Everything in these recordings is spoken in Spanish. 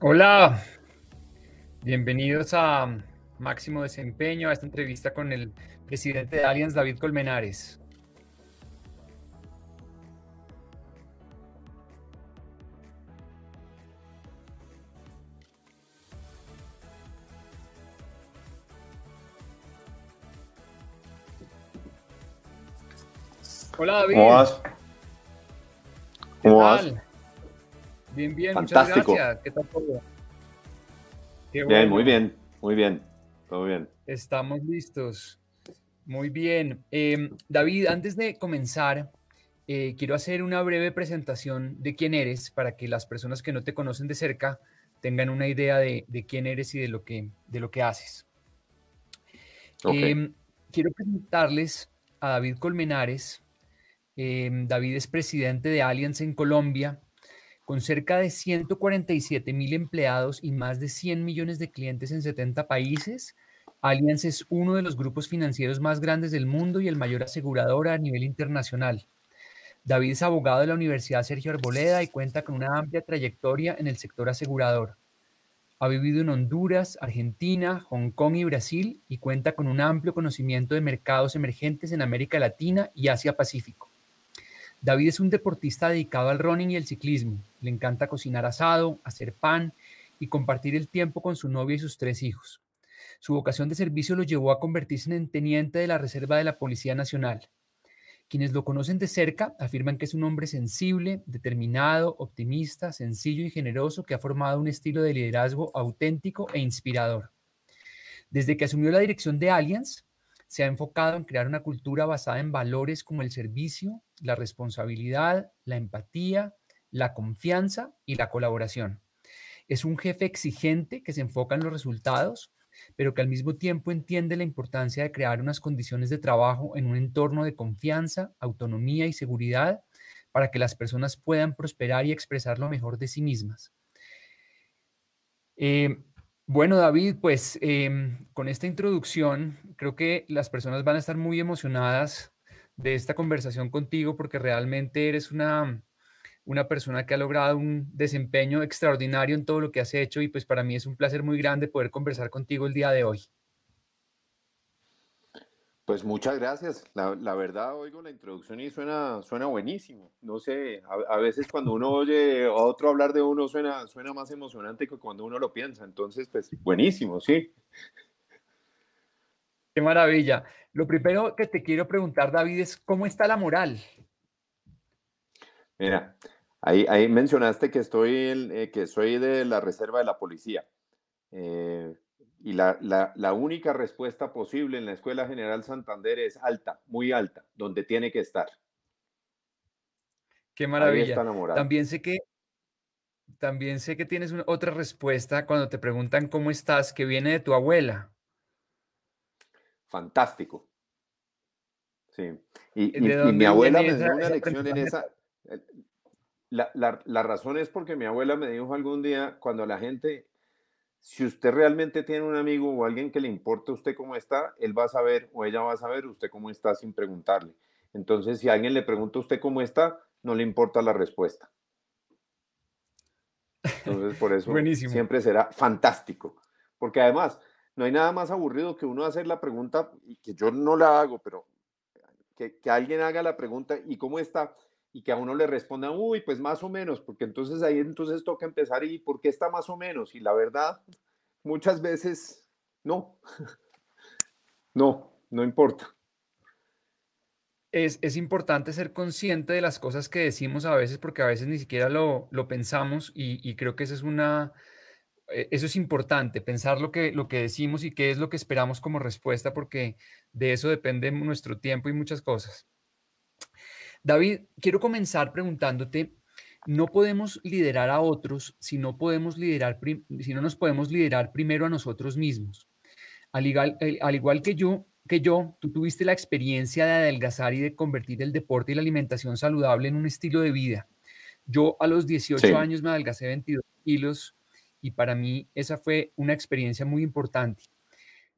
Hola, bienvenidos a Máximo Desempeño, a esta entrevista con el presidente de Allianz, David Colmenares. Hola David. ¿Cómo vas? ¿Cómo vas? Bien, bien, Fantástico. muchas gracias. ¿Qué tal todo? Qué Bien, bueno. muy bien, muy bien, todo bien. Estamos listos. Muy bien. Eh, David, antes de comenzar, eh, quiero hacer una breve presentación de quién eres para que las personas que no te conocen de cerca tengan una idea de, de quién eres y de lo que, de lo que haces. Eh, quiero presentarles a David Colmenares. Eh, David es presidente de Allianz en Colombia, con cerca de 147 mil empleados y más de 100 millones de clientes en 70 países. Allianz es uno de los grupos financieros más grandes del mundo y el mayor asegurador a nivel internacional. David es abogado de la Universidad Sergio Arboleda y cuenta con una amplia trayectoria en el sector asegurador. Ha vivido en Honduras, Argentina, Hong Kong y Brasil y cuenta con un amplio conocimiento de mercados emergentes en América Latina y Asia Pacífico. David es un deportista dedicado al running y el ciclismo. Le encanta cocinar asado, hacer pan y compartir el tiempo con su novia y sus tres hijos. Su vocación de servicio lo llevó a convertirse en teniente de la Reserva de la Policía Nacional. Quienes lo conocen de cerca afirman que es un hombre sensible, determinado, optimista, sencillo y generoso que ha formado un estilo de liderazgo auténtico e inspirador. Desde que asumió la dirección de Allianz, se ha enfocado en crear una cultura basada en valores como el servicio, la responsabilidad, la empatía, la confianza y la colaboración. Es un jefe exigente que se enfoca en los resultados, pero que al mismo tiempo entiende la importancia de crear unas condiciones de trabajo en un entorno de confianza, autonomía y seguridad para que las personas puedan prosperar y expresar lo mejor de sí mismas. Eh, bueno, David, pues em, con esta introducción creo que las personas van a estar muy emocionadas de esta conversación contigo porque realmente eres una, una persona que ha logrado un desempeño extraordinario en todo lo que has hecho y pues para mí es un placer muy grande poder conversar contigo el día de hoy. Pues muchas gracias. La, la verdad, oigo la introducción y suena, suena buenísimo. No sé, a, a veces cuando uno oye a otro hablar de uno suena, suena más emocionante que cuando uno lo piensa. Entonces, pues buenísimo, sí. Qué maravilla. Lo primero que te quiero preguntar, David, es cómo está la moral. Mira, ahí, ahí mencionaste que estoy, eh, que soy de la reserva de la policía. Eh, y la, la, la única respuesta posible en la Escuela General Santander es alta, muy alta, donde tiene que estar. Qué Ahí maravilla. está la moral. También sé que también sé que tienes una- otra respuesta cuando te preguntan cómo estás, que viene de tu abuela. Fantástico. Sí. Y, ¿De y- y dónde mi abuela me dio esa- una lección en esa. La, la- la razón es porque mi abuela me dijo algún día, cuando la gente, si usted realmente tiene un amigo o alguien que le importa a usted cómo está, él va a saber o ella va a saber usted cómo está sin preguntarle. Entonces, si alguien le pregunta a usted cómo está, no le importa la respuesta. Entonces, por eso Buenísimo. siempre será fantástico. Porque además, no hay nada más aburrido que uno hacer la pregunta, y que yo no la hago, pero que, alguien haga la pregunta, ¿y cómo está? Y que a uno le responda, uy, pues más o menos, porque entonces ahí entonces toca empezar, ¿y por qué está más o menos? Y la verdad, muchas veces, no, no, no importa. Es, es importante ser consciente de las cosas que decimos a veces porque a veces ni siquiera lo, lo pensamos y, creo que eso es una, eso es importante, pensar lo que, lo que decimos y qué es lo que esperamos como respuesta porque de eso depende nuestro tiempo y muchas cosas. David, quiero comenzar preguntándote, no podemos liderar a otros si no podemos liderar, si no nos podemos liderar primero a nosotros mismos. Al igual, al igual que yo, que yo, tú tuviste la experiencia de adelgazar y de convertir el deporte y la alimentación saludable en un estilo de vida. Yo a los 18 Sí. años me adelgacé 22 kilos y para mí esa fue una experiencia muy importante.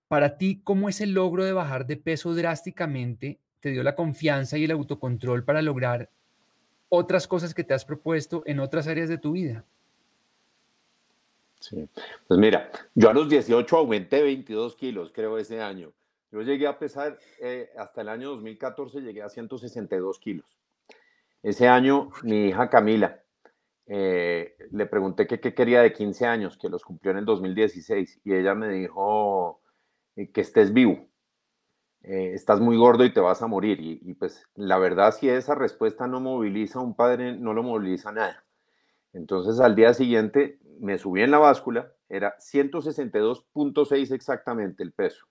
Para ti, ¿cómo ese logro de bajar de peso drásticamente te dio la confianza y el autocontrol para lograr otras cosas que te has propuesto en otras áreas de tu vida? Sí. Pues mira, yo a los 18 aumenté 22 kilos, creo, ese año. Yo llegué a pesar, eh, hasta el año 2014 llegué a 162 kilos. Ese año mi hija Camila, eh, le pregunté qué quería de 15 años, que los cumplió en el 2016, y ella me dijo eh, que estés vivo, estás muy gordo y te vas a morir. Y, pues la verdad, si esa respuesta no moviliza a un padre, no lo moviliza nada. Entonces al día siguiente me subí en la báscula, era 162.6 exactamente el peso.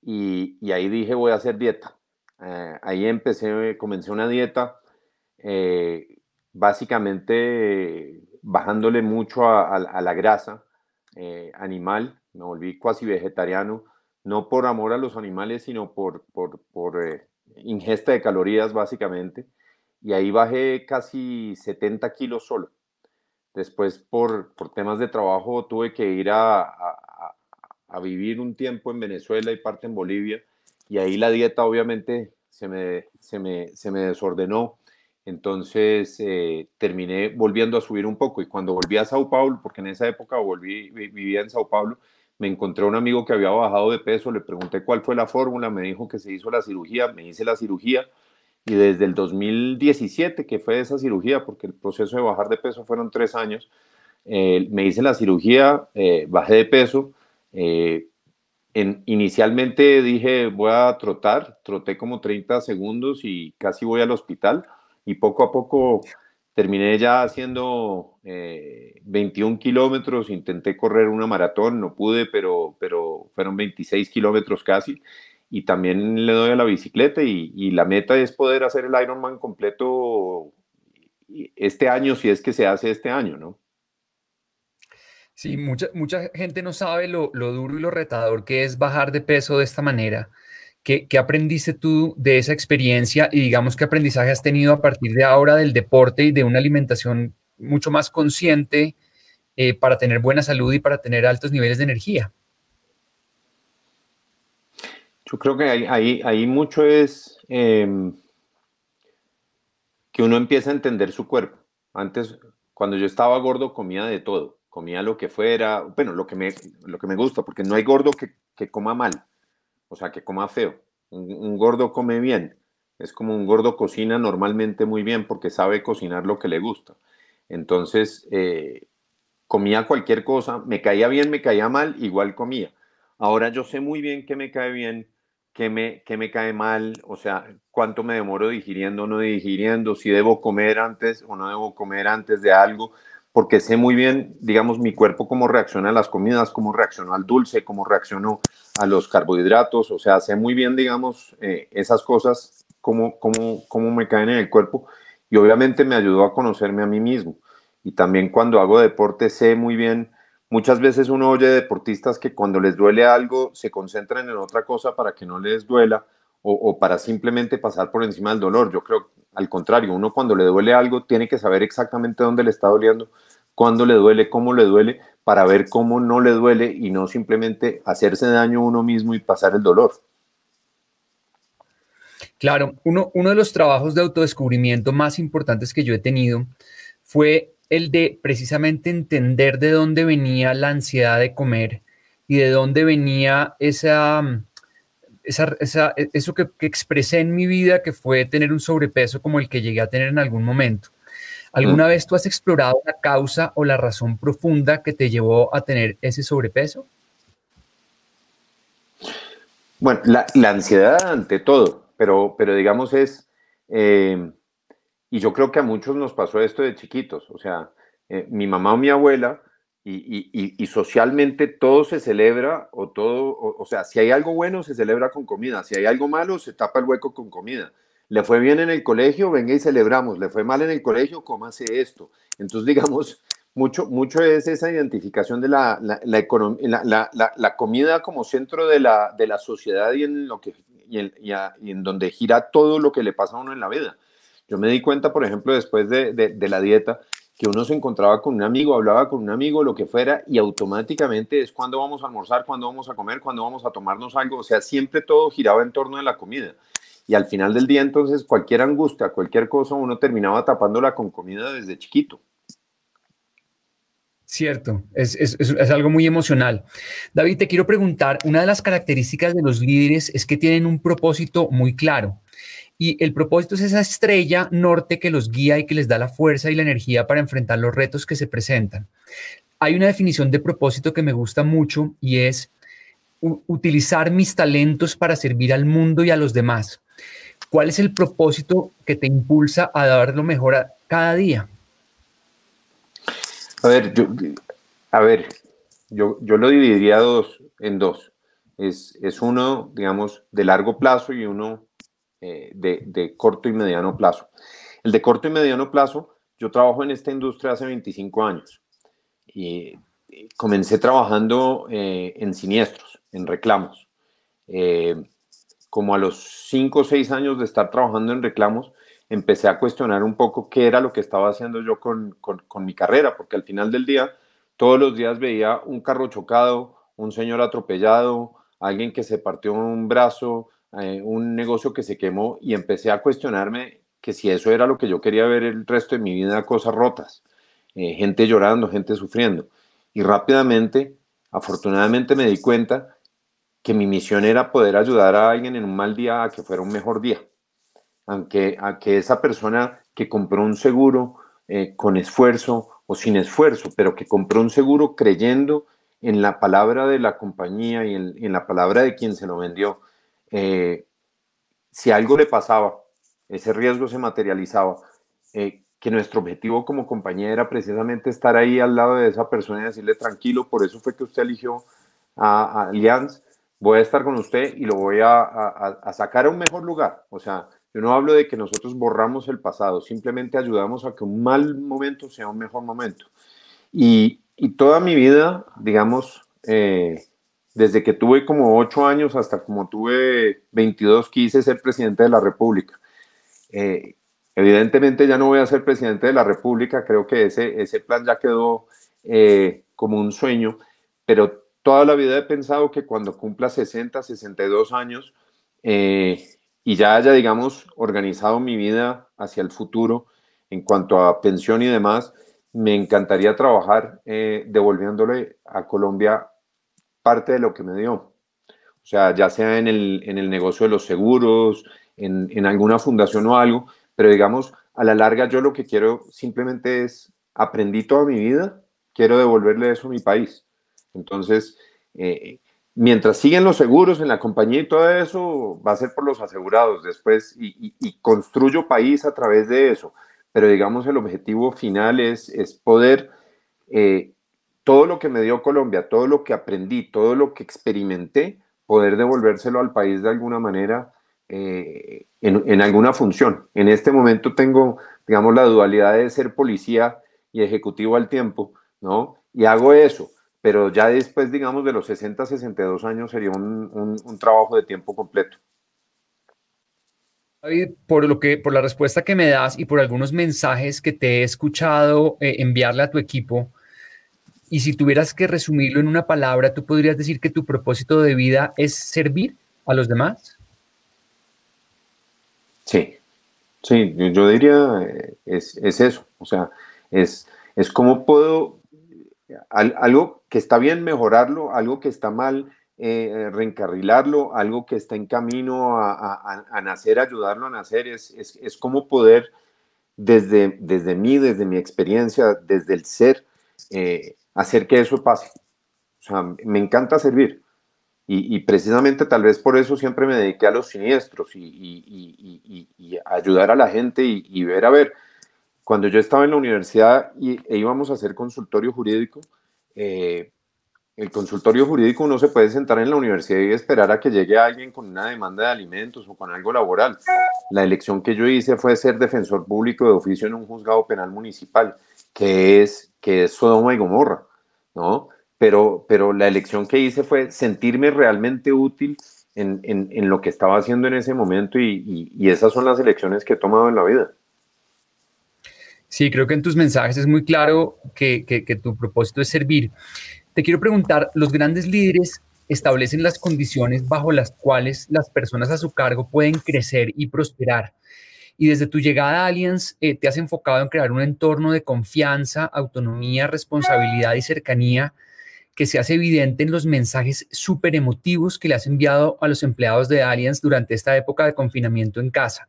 Y, ahí dije voy a hacer dieta. Eh, ahí empecé, comencé una dieta, eh, básicamente bajándole mucho a, la grasa eh, animal, me volví casi vegetariano, no por amor a los animales, sino por, por, por ingesta de calorías básicamente. Y ahí bajé casi 70 kilos solo. Después, por, temas de trabajo, tuve que ir a, vivir un tiempo en Venezuela y parte en Bolivia. Y ahí la dieta obviamente se me, se me, desordenó. Entonces eh, terminé volviendo a subir un poco. Y cuando volví a Sao Paulo, porque en esa época volví, vivía en Sao Paulo, me encontré un amigo que había bajado de peso, le pregunté cuál fue la fórmula, me dijo que se hizo la cirugía, me hice la cirugía y desde el 2017, que fue esa cirugía, porque el proceso de bajar de peso fueron tres años, eh, me hice la cirugía, eh, bajé de peso. Eh, en, inicialmente dije, voy a trotar, troté como 30 segundos y casi voy al hospital. Y poco a poco terminé ya haciendo 21 kilómetros, intenté correr una maratón, no pude, pero, pero fueron 26 kilómetros casi y también le doy a la bicicleta y, la meta es poder hacer el Ironman completo este año, si es que se hace este año, ¿no? Sí, mucha, mucha gente no sabe lo, duro y lo retador que es bajar de peso de esta manera. ¿Qué, ¿Qué, aprendiste tú de esa experiencia y digamos qué aprendizaje has tenido a partir de ahora del deporte y de una alimentación mucho más consciente eh, para tener buena salud y para tener altos niveles de energía? Yo creo que ahí, mucho es em, que uno empieza a entender su cuerpo. Antes, cuando yo estaba gordo, comía de todo. Comía lo que fuera, bueno, lo que me, lo que me gusta, porque no hay gordo que, coma mal, o sea, que coma feo. Un, gordo come bien. Es como un gordo cocina normalmente muy bien porque sabe cocinar lo que le gusta. Entonces, eh, comía cualquier cosa, me caía bien, me caía mal, igual comía. Ahora yo sé muy bien que me cae bien qué me, me cae mal, o sea, cuánto me demoro digiriendo o no digiriendo, si debo comer antes o no debo comer antes de algo, porque sé muy bien, digamos, mi cuerpo cómo reacciona a las comidas, cómo reaccionó al dulce, cómo reaccionó a los carbohidratos, o sea, sé muy bien, digamos, eh, esas cosas, cómo, cómo, cómo me caen en el cuerpo y obviamente me ayudó a conocerme a mí mismo. Y también cuando hago deporte sé muy bien Muchas veces uno oye deportistas que cuando les duele algo se concentran en otra cosa para que no les duela o, para simplemente pasar por encima del dolor. Yo creo al contrario, uno cuando le duele algo tiene que saber exactamente dónde le está doliendo, cuándo le duele, cómo le duele, para ver cómo no le duele y no simplemente hacerse daño uno mismo y pasar el dolor. Claro, uno, uno de los trabajos de autodescubrimiento más importantes que yo he tenido fue el de precisamente entender de dónde venía la ansiedad de comer y de dónde venía esa, esa, eso que, expresé en mi vida, que fue tener un sobrepeso como el que llegué a tener en algún momento. ¿Alguna vez tú has explorado la causa o la razón profunda que te llevó a tener ese sobrepeso? Bueno, la, ansiedad ante todo, pero, pero digamos es, eh, y yo creo que a muchos nos pasó esto de chiquitos, o sea, eh, mi mamá o mi abuela, y, socialmente todo se celebra, o todo, o, sea, si hay algo bueno, se celebra con comida, si hay algo malo, se tapa el hueco con comida. Le fue bien en el colegio, venga y celebramos, le fue mal en el colegio, cómase esto. Entonces, digamos, mucho, mucho es esa identificación de la, la, la, la comida como centro de la, de sociedad y en, lo que, y en donde gira todo lo que le pasa a uno en la vida. Yo me di cuenta, por ejemplo, después de, la dieta, que uno se encontraba con un amigo, hablaba con un amigo, lo que fuera, y automáticamente es cuando vamos a almorzar, cuando vamos a comer, cuando vamos a tomarnos algo. O sea, siempre todo giraba en torno de la comida. Y al final del día, entonces, cualquier angustia, cualquier cosa, uno terminaba tapándola con comida desde chiquito. Cierto, es, es, algo muy emocional. David, te quiero preguntar, una de las características de los líderes es que tienen un propósito muy claro. Y el propósito es esa estrella norte que los guía y que les da la fuerza y la energía para enfrentar los retos que se presentan. Hay una definición de propósito que me gusta mucho y es utilizar mis talentos para servir al mundo y a los demás. ¿Cuál es el propósito que te impulsa a dar lo mejor a cada día? A ver, yo, a ver, yo, yo lo dividiría dos, en dos. Es, es uno, digamos, de largo plazo y uno eh, de, corto y mediano plazo. El de corto y mediano plazo, yo trabajo en esta industria hace 25 años y comencé trabajando eh, en siniestros, en reclamos. Eh, como a los 5 o 6 años de estar trabajando en reclamos, empecé a cuestionar un poco qué era lo que estaba haciendo yo con, mi carrera, porque al final del día, todos los días veía un carro chocado, un señor atropellado, alguien que se partió un brazo, eh, un negocio que se quemó y empecé a cuestionarme que si eso era lo que yo quería ver el resto de mi vida, cosas rotas, eh, gente llorando, gente sufriendo. Y rápidamente, afortunadamente me di cuenta que mi misión era poder ayudar a alguien en un mal día a que fuera un mejor día aunque a que esa persona que compró un seguro eh, con esfuerzo o sin esfuerzo, pero que compró un seguro creyendo en la palabra de la compañía y en, la palabra de quien se lo vendió, eh, si algo le pasaba, ese riesgo se materializaba, eh, que nuestro objetivo como compañía era precisamente estar ahí al lado de esa persona y decirle tranquilo, por eso fue que usted eligió a, Allianz, voy a estar con usted y lo voy a, a sacar a un mejor lugar. O sea, yo no hablo de que nosotros borramos el pasado, simplemente ayudamos a que un mal momento sea un mejor momento. Y, toda mi vida, digamos, eh, desde que tuve como ocho años hasta como tuve 22, quise ser presidente de la República. Eh, evidentemente ya no voy a ser presidente de la República, creo que ese, ese plan ya quedó eh, como un sueño, pero toda la vida he pensado que cuando cumpla 60, 62 años, y ya haya, digamos, organizado mi vida hacia el futuro en cuanto a pensión y demás, me encantaría trabajar eh, devolviéndole a Colombia parte de lo que me dio. O sea, ya sea en el, en el negocio de los seguros, en, en, alguna fundación o algo, pero digamos, a la larga yo lo que quiero simplemente es, aprendí toda mi vida, quiero devolverle eso a mi país. Entonces, eh, mientras siguen los seguros en la compañía y todo eso, va a ser por los asegurados después y, construyo país a través de eso. Pero digamos, el objetivo final es, es poder, eh, todo lo que me dio Colombia, todo lo que aprendí, todo lo que experimenté, poder devolvérselo al país de alguna manera eh, en, alguna función. En este momento tengo, digamos, la dualidad de ser policía y ejecutivo al tiempo, ¿no? Y hago eso pero ya después, digamos, de los 60, 62 años sería un, trabajo de tiempo completo. David, por, lo que, por la respuesta que me das y por algunos mensajes que te he escuchado eh, enviarle a tu equipo, y si tuvieras que resumirlo en una palabra, ¿tú podrías decir que tu propósito de vida es servir a los demás? Sí, sí, yo, diría eh, es, es, eso, o sea, es, es cómo puedo algo que está bien mejorarlo, algo que está mal eh, reencarrilarlo, algo que está en camino a, nacer, ayudarlo a nacer, es, es, como poder desde, desde mí, desde mi experiencia, desde el ser, eh, hacer que eso pase. O sea, me encanta servir. Y, precisamente tal vez por eso siempre me dediqué a los siniestros y, y ayudar a la gente y, ver, a ver, cuando yo estaba en la universidad y, e íbamos a hacer consultorio jurídico, eh, el consultorio jurídico uno se puede sentar en la universidad y esperar a que llegue alguien con una demanda de alimentos o con algo laboral. La elección que yo hice fue ser defensor público de oficio en un juzgado penal municipal, que es, que es Sodoma y Gomorra, ¿no? Pero, pero la elección que hice fue sentirme realmente útil en, en, lo que estaba haciendo en ese momento y, y esas son las elecciones que he tomado en la vida. Sí, creo que en tus mensajes es muy claro que, tu propósito es servir. Te quiero preguntar, los grandes líderes establecen las condiciones bajo las cuales las personas a su cargo pueden crecer y prosperar. Y desde tu llegada a Allianz eh, te has enfocado en crear un entorno de confianza, autonomía, responsabilidad y cercanía que se hace evidente en los mensajes súper emotivos que le has enviado a los empleados de Allianz durante esta época de confinamiento en casa.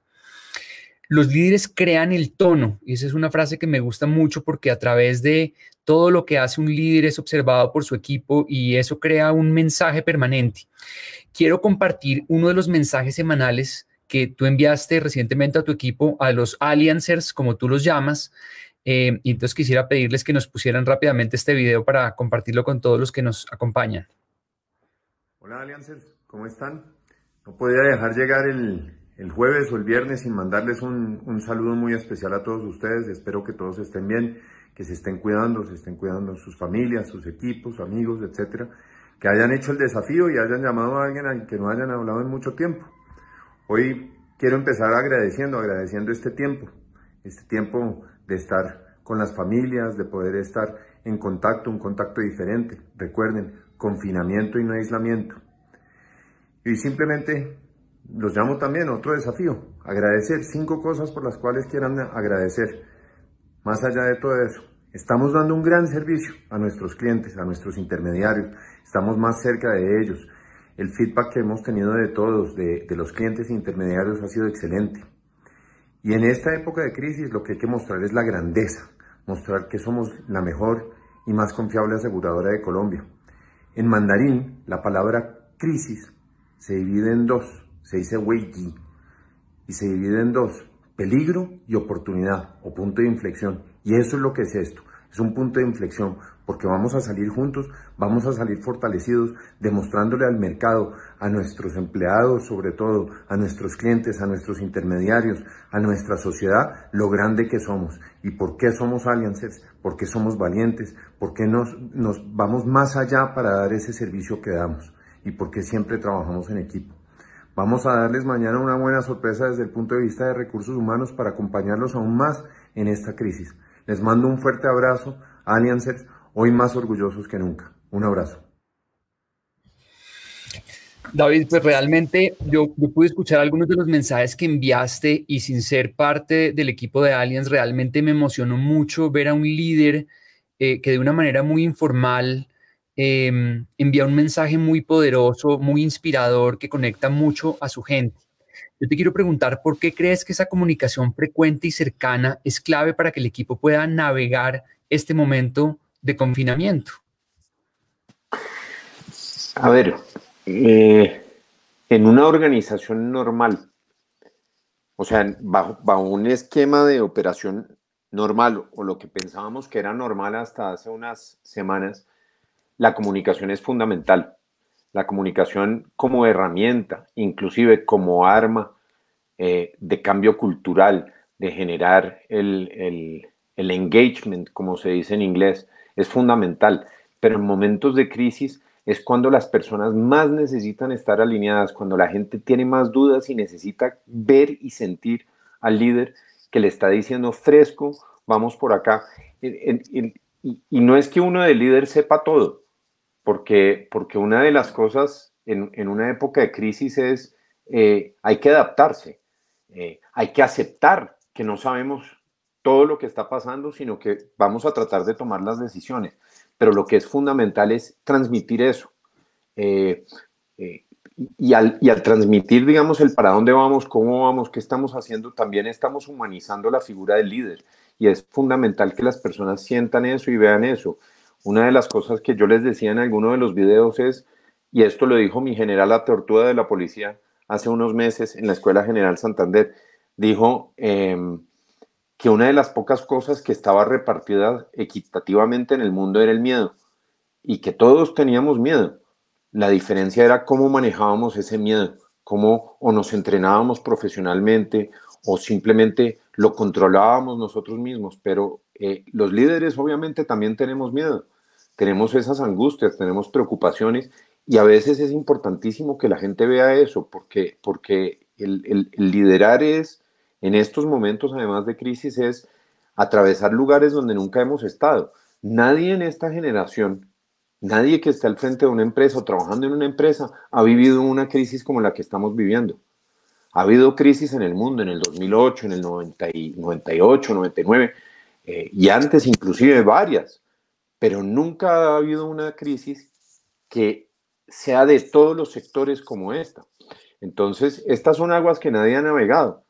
Los líderes crean el tono, y esa es una frase que me gusta mucho porque a través de todo lo que hace un líder es observado por su equipo y eso crea un mensaje permanente. Quiero compartir uno de los mensajes semanales que tú enviaste recientemente a tu equipo, a los Alliancers, como tú los llamas, eh, y entonces quisiera pedirles que nos pusieran rápidamente este video para compartirlo con todos los que nos acompañan. Hola Alliancers, ¿cómo están? No podía dejar llegar el, el jueves o el viernes sin mandarles un, un, saludo muy especial a todos ustedes. Espero que todos estén bien, que se estén cuidando, se estén cuidando sus familias, sus equipos, amigos, etcétera. Que hayan hecho el desafío y hayan llamado a alguien al que no hayan hablado en mucho tiempo. Hoy quiero empezar agradeciendo, agradeciendo este tiempo, este tiempo de estar con las familias, de poder estar en contacto, un contacto diferente. Recuerden, confinamiento y no aislamiento. Y simplemente los llamo también otro desafío, agradecer cinco cosas por las cuales quieran agradecer. Más allá de todo eso, estamos dando un gran servicio a nuestros clientes, a nuestros intermediarios, estamos más cerca de ellos. El feedback que hemos tenido de todos, de, los clientes intermediarios, ha sido excelente. Y en esta época de crisis lo que hay que mostrar es la grandeza, mostrar que somos la mejor y más confiable aseguradora de Colombia. En mandarín, la palabra crisis se divide en dos, se dice Weiji, y se divide en dos, peligro y oportunidad o punto de inflexión. Y eso es lo que es esto, es un punto de inflexión, porque vamos a salir juntos, vamos a salir fortalecidos, demostrándole al mercado, a nuestros empleados sobre todo, a nuestros clientes, a nuestros intermediarios, a nuestra sociedad, lo grande que somos. ¿Y por qué somos aliances? Porque somos valientes, porque nos, nos vamos más allá para dar ese servicio que damos y porque siempre trabajamos en equipo. Vamos a darles mañana una buena sorpresa desde el punto de vista de recursos humanos para acompañarlos aún más en esta crisis. Les mando un fuerte abrazo, Alliancers, hoy más orgullosos que nunca. Un abrazo. David, pues realmente yo, pude escuchar algunos de los mensajes que enviaste y sin ser parte del equipo de Allianz, realmente me emocionó mucho ver a un líder eh, que de una manera muy informal eh, envía un mensaje muy poderoso, muy inspirador, que conecta mucho a su gente. Yo te quiero preguntar, ¿por qué crees que esa comunicación frecuente y cercana es clave para que el equipo pueda navegar este momento de confinamiento? A ver, eh, en una organización normal, o sea, bajo, bajo, un esquema de operación normal o lo que pensábamos que era normal hasta hace unas semanas, la comunicación es fundamental. La comunicación como herramienta, inclusive como arma eh, de cambio cultural, de generar el, el, el engagement, como se dice en inglés, es fundamental, pero en momentos de crisis es cuando las personas más necesitan estar alineadas, cuando la gente tiene más dudas y necesita ver y sentir al líder que le está diciendo fresco, vamos por acá. Y, no es que uno de líder sepa todo, porque, porque una de las cosas en, una época de crisis es eh, hay que adaptarse, eh, hay que aceptar que no sabemos todo lo que está pasando, sino que vamos a tratar de tomar las decisiones. Pero lo que es fundamental es transmitir eso. Eh, eh, y, al, transmitir, digamos, el para dónde vamos, cómo vamos, qué estamos haciendo, también estamos humanizando la figura del líder. Y es fundamental que las personas sientan eso y vean eso. Una de las cosas que yo les decía en alguno de los videos es, y esto lo dijo mi general la tortuga de la policía hace unos meses en la Escuela General Santander, dijo, eh, que una de las pocas cosas que estaba repartida equitativamente en el mundo era el miedo y que todos teníamos miedo. La diferencia era cómo manejábamos ese miedo, cómo o nos entrenábamos profesionalmente o simplemente lo controlábamos nosotros mismos, pero eh, los líderes obviamente también tenemos miedo, tenemos esas angustias, tenemos preocupaciones y a veces es importantísimo que la gente vea eso porque, porque el liderar es en estos momentos, además de crisis, es atravesar lugares donde nunca hemos estado. Nadie en esta generación, nadie que esté al frente de una empresa o trabajando en una empresa, ha vivido una crisis como la que estamos viviendo. Ha habido crisis en el mundo en el 2008, en el 98, 99 y antes inclusive varias, pero nunca ha habido una crisis que sea de todos los sectores como esta. Entonces, estas son aguas que nadie ha navegado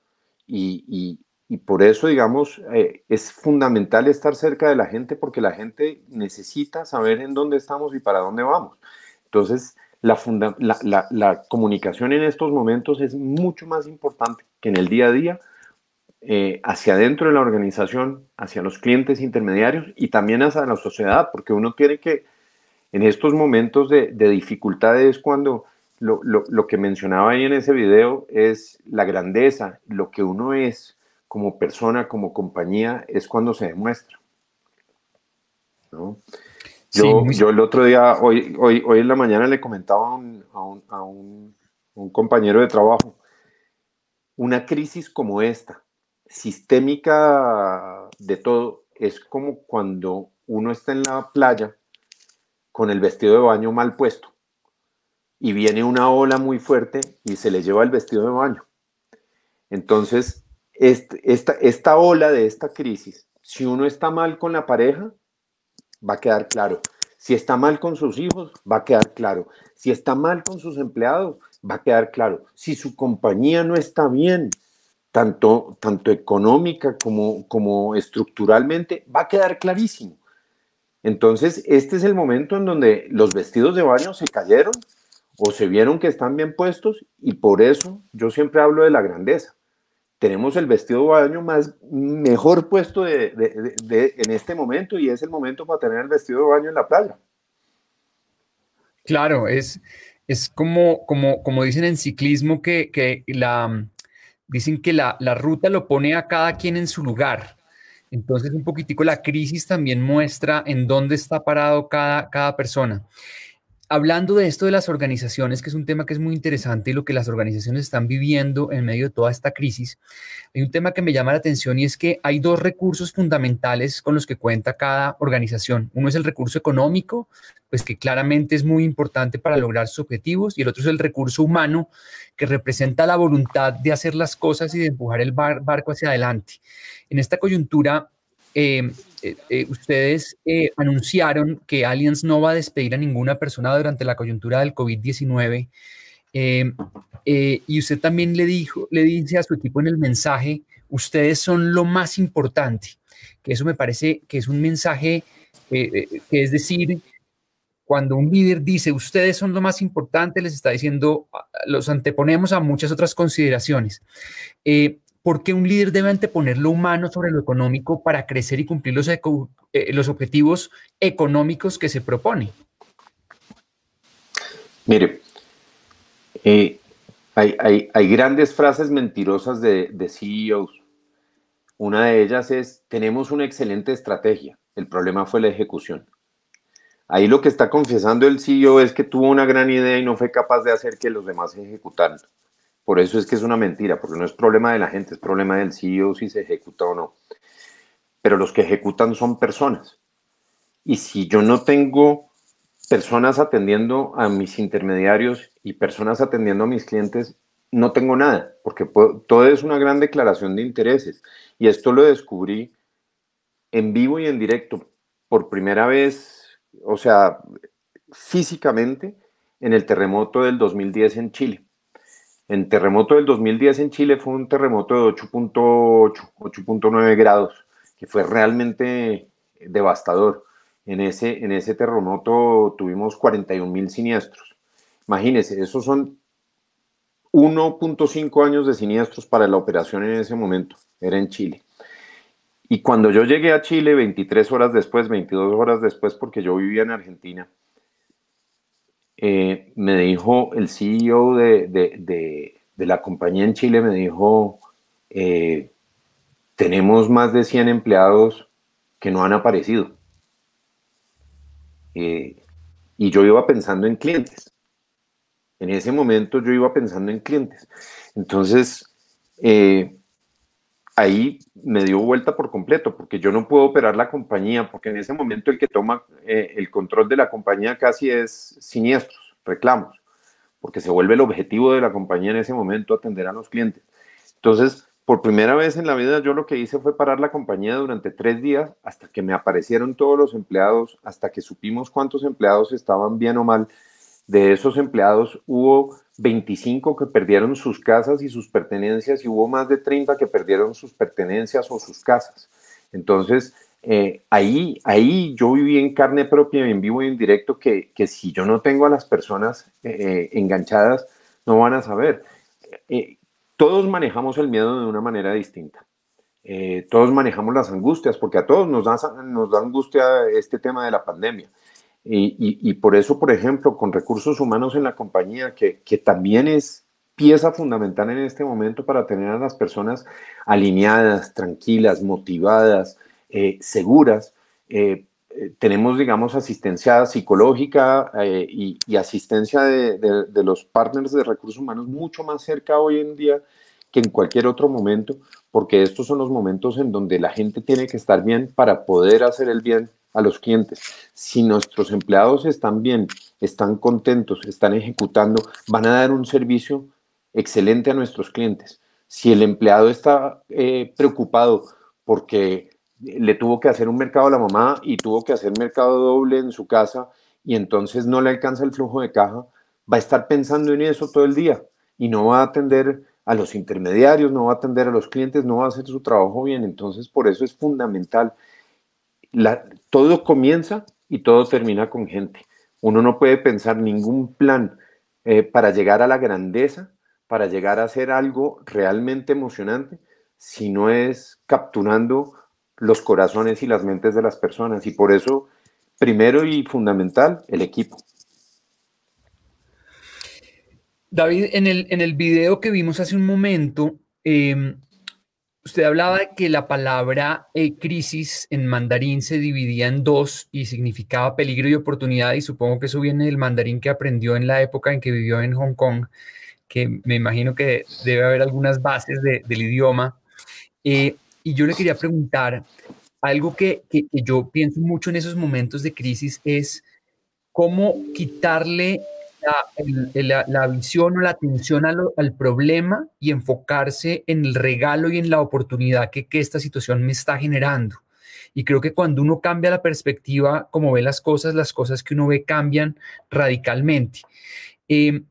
y, por eso, digamos, eh, es fundamental estar cerca de la gente porque la gente necesita saber en dónde estamos y para dónde vamos. Entonces, la, comunicación en estos momentos es mucho más importante que en el día a día eh, hacia adentro de la organización, hacia los clientes intermediarios y también hacia la sociedad, porque uno tiene que, en estos momentos de, de dificultades, cuando lo, lo, que mencionaba ahí en ese video es la grandeza, lo que uno es como persona, como compañía, es cuando se demuestra. ¿no? Yo, yo, el otro día, hoy, hoy, hoy en la mañana le comentaba a un, a, un, a, un, un compañero de trabajo, una crisis como esta, sistémica de todo, es como cuando uno está en la playa con el vestido de baño mal puesto y viene una ola muy fuerte y se le lleva el vestido de baño. Entonces, esta, esta ola de esta crisis, si uno está mal con la pareja, va a quedar claro. Si está mal con sus hijos, va a quedar claro. Si está mal con sus empleados, va a quedar claro. Si su compañía no está bien, tanto, tanto económica como, como estructuralmente, va a quedar clarísimo. Entonces, este es el momento en donde los vestidos de baño se cayeron o se vieron que están bien puestos y por eso yo siempre hablo de la grandeza. Tenemos el vestido de baño más mejor puesto de, en este momento y es el momento para tener el vestido de baño en la playa. Claro, es, es como, como, como dicen en ciclismo que, que la, dicen que la, la, ruta lo pone a cada quien en su lugar. Entonces, un poquitico la crisis también muestra en dónde está parado cada, cada persona hablando de esto de las organizaciones, que es un tema que es muy interesante y lo que las organizaciones están viviendo en medio de toda esta crisis, hay un tema que me llama la atención y es que hay dos recursos fundamentales con los que cuenta cada organización. Uno es el recurso económico, pues que claramente es muy importante para lograr sus objetivos, y el otro es el recurso humano, que representa la voluntad de hacer las cosas y de empujar el barco hacia adelante. En esta coyuntura, eh, eh, eh, ustedes anunciaron que Allianz no va a despedir a ninguna persona durante la coyuntura del COVID-19 y usted también le dijo, le dice a su equipo en el mensaje, ustedes son lo más importante, que eso me parece que es un mensaje que es decir, cuando un líder dice ustedes son lo más importante, les está diciendo, los anteponemos a muchas otras consideraciones. ¿Por qué un líder debe anteponer lo humano sobre lo económico para crecer y cumplir los, eh, objetivos económicos que se propone? Mire, eh, hay, grandes frases mentirosas de, de CEOs. Una de ellas es, tenemos una excelente estrategia, el problema fue la ejecución. Ahí lo que está confesando el CEO es que tuvo una gran idea y no fue capaz de hacer que los demás ejecutaran. Por eso es que es una mentira, porque no es problema de la gente, es problema del CEO si se ejecuta o no. Pero los que ejecutan son personas. Y si yo no tengo personas atendiendo a mis intermediarios y personas atendiendo a mis clientes, no tengo nada, porque todo es una gran declaración de intereses. Y esto lo descubrí en vivo y en directo por primera vez, o sea, físicamente, en el terremoto del 2010 en Chile. En terremoto del 2010 en Chile fue un terremoto de 8.8, 8.9 grados, que fue realmente devastador. En ese, en ese terremoto tuvimos 41 mil siniestros. Imagínense, esos son 1.5 años de siniestros para la operación en ese momento. Era en Chile. Y cuando yo llegué a Chile, 23 horas después, 22 horas después, porque yo vivía en Argentina, eh, me dijo el CEO de, la compañía en Chile, me dijo, eh, tenemos más de 100 empleados que no han aparecido. Eh, y yo iba pensando en clientes. En ese momento yo iba pensando en clientes. Entonces, ahí me dio vuelta por completo, porque yo no puedo operar la compañía, porque en ese momento el que toma eh, el control de la compañía casi es siniestros, reclamos, porque se vuelve el objetivo de la compañía en ese momento atender a los clientes. Entonces, por primera vez en la vida yo lo que hice fue parar la compañía durante tres días hasta que me aparecieron todos los empleados, hasta que supimos cuántos empleados estaban bien o mal. De esos empleados hubo 25 que perdieron sus casas y sus pertenencias y hubo más de 30 que perdieron sus pertenencias o sus casas. Entonces, eh, ahí, ahí yo viví en carne propia, en vivo y en directo, que, que si yo no tengo a las personas eh, eh, enganchadas, no van a saber. todos manejamos el miedo de una manera distinta. todos manejamos las angustias, porque a todos nos da, nos da angustia este tema de la pandemia. Y, por eso, por ejemplo, con recursos humanos en la compañía, que, también es pieza fundamental en este momento para tener a las personas alineadas, tranquilas, motivadas, eh, seguras. Eh, eh, tenemos, digamos, asistencia psicológica y, asistencia de, de, los partners de recursos humanos mucho más cerca hoy en día que en cualquier otro momento, porque estos son los momentos en donde la gente tiene que estar bien para poder hacer el bien a los clientes. Si nuestros empleados están bien, están contentos, están ejecutando, van a dar un servicio excelente a nuestros clientes. Si el empleado está preocupado porque le tuvo que hacer un mercado a la mamá y tuvo que hacer mercado doble en su casa y entonces no le alcanza el flujo de caja, va a estar pensando en eso todo el día y no va a atender a los intermediarios, no va a atender a los clientes, no va a hacer su trabajo bien. Entonces, por eso es fundamental. Todo comienza y todo termina con gente. Uno no puede pensar ningún plan eh, para llegar a la grandeza, para llegar a hacer algo realmente emocionante, si no es capturando los corazones y las mentes de las personas. Y por eso, primero y fundamental, el equipo. David, en el, en el video que vimos hace un momento, em, usted hablaba de que la palabra eh, crisis en mandarín se dividía en dos y significaba peligro y oportunidad, y supongo que eso viene del mandarín que aprendió en la época en que vivió en Hong Kong, que me imagino que debe haber algunas bases del idioma. Eh, y yo le quería preguntar, algo que, yo pienso mucho en esos momentos de crisis es cómo quitarle la, visión o la atención al problema y enfocarse en el regalo y en la oportunidad que, esta situación me está generando. Y creo que cuando uno cambia la perspectiva, como ve las cosas, las cosas que uno ve cambian radicalmente. Eh,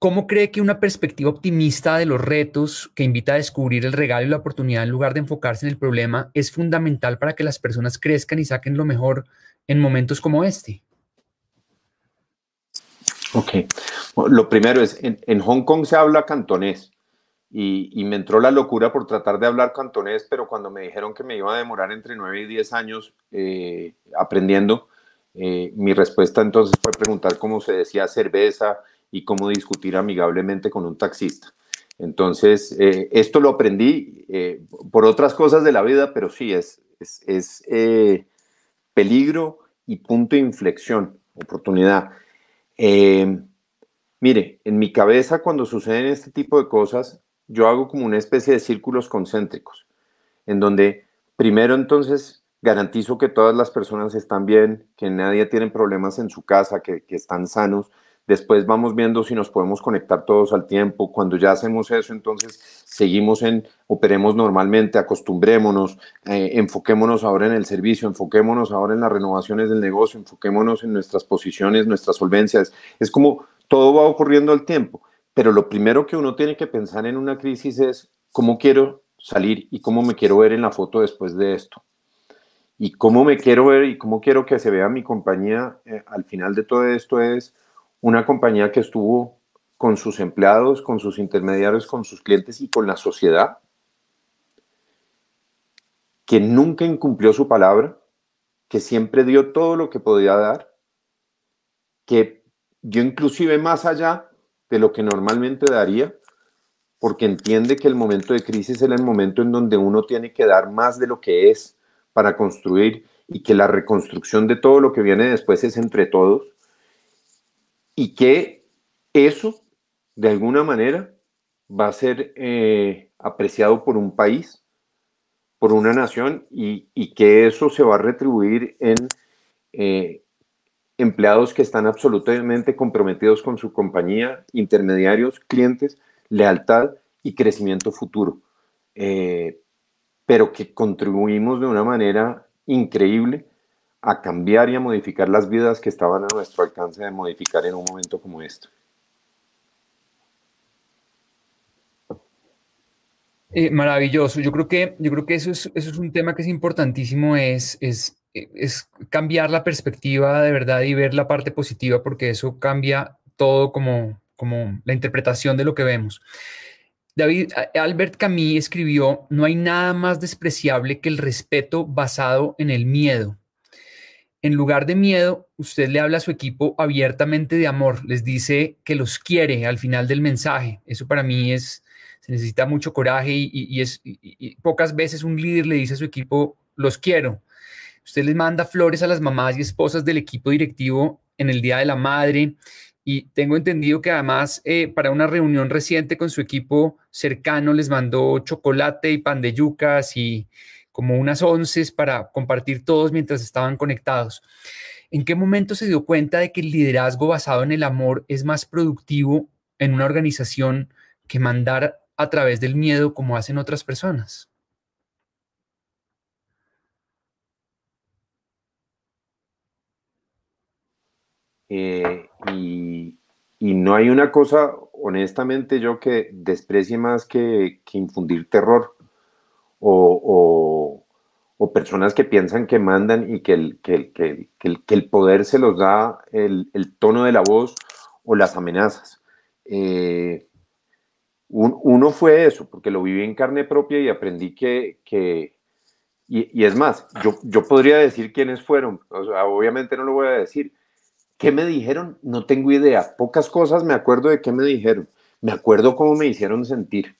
¿Cómo cree que una perspectiva optimista de los retos que invita a descubrir el regalo y la oportunidad en lugar de enfocarse en el problema es fundamental para que las personas crezcan y saquen lo mejor en momentos como este? Ok. Lo primero es, en, Hong Kong se habla cantonés y, me entró la locura por tratar de hablar cantonés, pero cuando me dijeron que me iba a demorar entre 9 y 10 años eh, aprendiendo, eh, mi respuesta entonces fue preguntar cómo se decía cerveza y cómo discutir amigablemente con un taxista. Entonces, eh, esto lo aprendí por otras cosas de la vida, pero sí, es, peligro y punto de inflexión, oportunidad. Mire, en mi cabeza cuando suceden este tipo de cosas, yo hago como una especie de círculos concéntricos, en donde primero entonces garantizo que todas las personas están bien, que nadie tiene problemas en su casa, que están sanos, Después vamos viendo si nos podemos conectar todos al tiempo. Cuando ya hacemos eso, entonces seguimos en, operemos normalmente, acostumbrémonos, eh, enfoquémonos ahora en el servicio, enfoquémonos ahora en las renovaciones del negocio, enfoquémonos en nuestras posiciones, nuestras solvencias. Es como todo va ocurriendo al tiempo. Pero lo primero que uno tiene que pensar en una crisis es cómo quiero salir y cómo me quiero ver en la foto después de esto y cómo me quiero ver y cómo quiero que se vea mi compañía eh, al final de todo esto es una compañía que estuvo con sus empleados, con sus intermediarios, con sus clientes y con la sociedad, que nunca incumplió su palabra, que siempre dio todo lo que podía dar, que dio inclusive más allá de lo que normalmente daría, porque entiende que el momento de crisis es el momento en donde uno tiene que dar más de lo que es para construir y que la reconstrucción de todo lo que viene después es entre todos y que eso, de alguna manera, va a ser eh, apreciado por un país, por una nación, y, que eso se va a retribuir en, eh, empleados que están absolutamente comprometidos con su compañía, intermediarios, clientes, lealtad y crecimiento futuro. Eh, pero que contribuimos de una manera increíble a cambiar y a modificar las vidas que estaban a nuestro alcance de modificar en un momento como este. Eh, maravilloso. Yo creo que, yo creo que eso, es, eso es un tema que es importantísimo, es, es, es cambiar la perspectiva de verdad y ver la parte positiva, porque eso cambia todo como, como la interpretación de lo que vemos. David, Albert Camus escribió, no hay nada más despreciable que el respeto basado en el miedo. En lugar de miedo, usted le habla a su equipo abiertamente de amor, les dice que los quiere al final del mensaje. Eso para mí es, se necesita mucho coraje y, es, pocas veces un líder le dice a su equipo, los quiero. Usted les manda flores a las mamás y esposas del equipo directivo en el Día de la Madre y tengo entendido que además eh, para una reunión reciente con su equipo cercano les mandó chocolate y pan de yucas y, como unas once para compartir todos mientras estaban conectados. ¿En qué momento se dio cuenta de que el liderazgo basado en el amor es más productivo en una organización que mandar a través del miedo como hacen otras personas? Eh, y, no hay una cosa, honestamente, yo que desprecie más que, que infundir terror o, personas que piensan que mandan y que el, que, el, poder se los da el, tono de la voz o las amenazas. Eh, uno fue eso, porque lo viví en carne propia y aprendí que, y, es más, yo, yo podría decir quiénes fueron, obviamente no lo voy a decir. ¿Qué me dijeron? No tengo idea. Pocas cosas me acuerdo de qué me dijeron. Me acuerdo cómo me hicieron sentir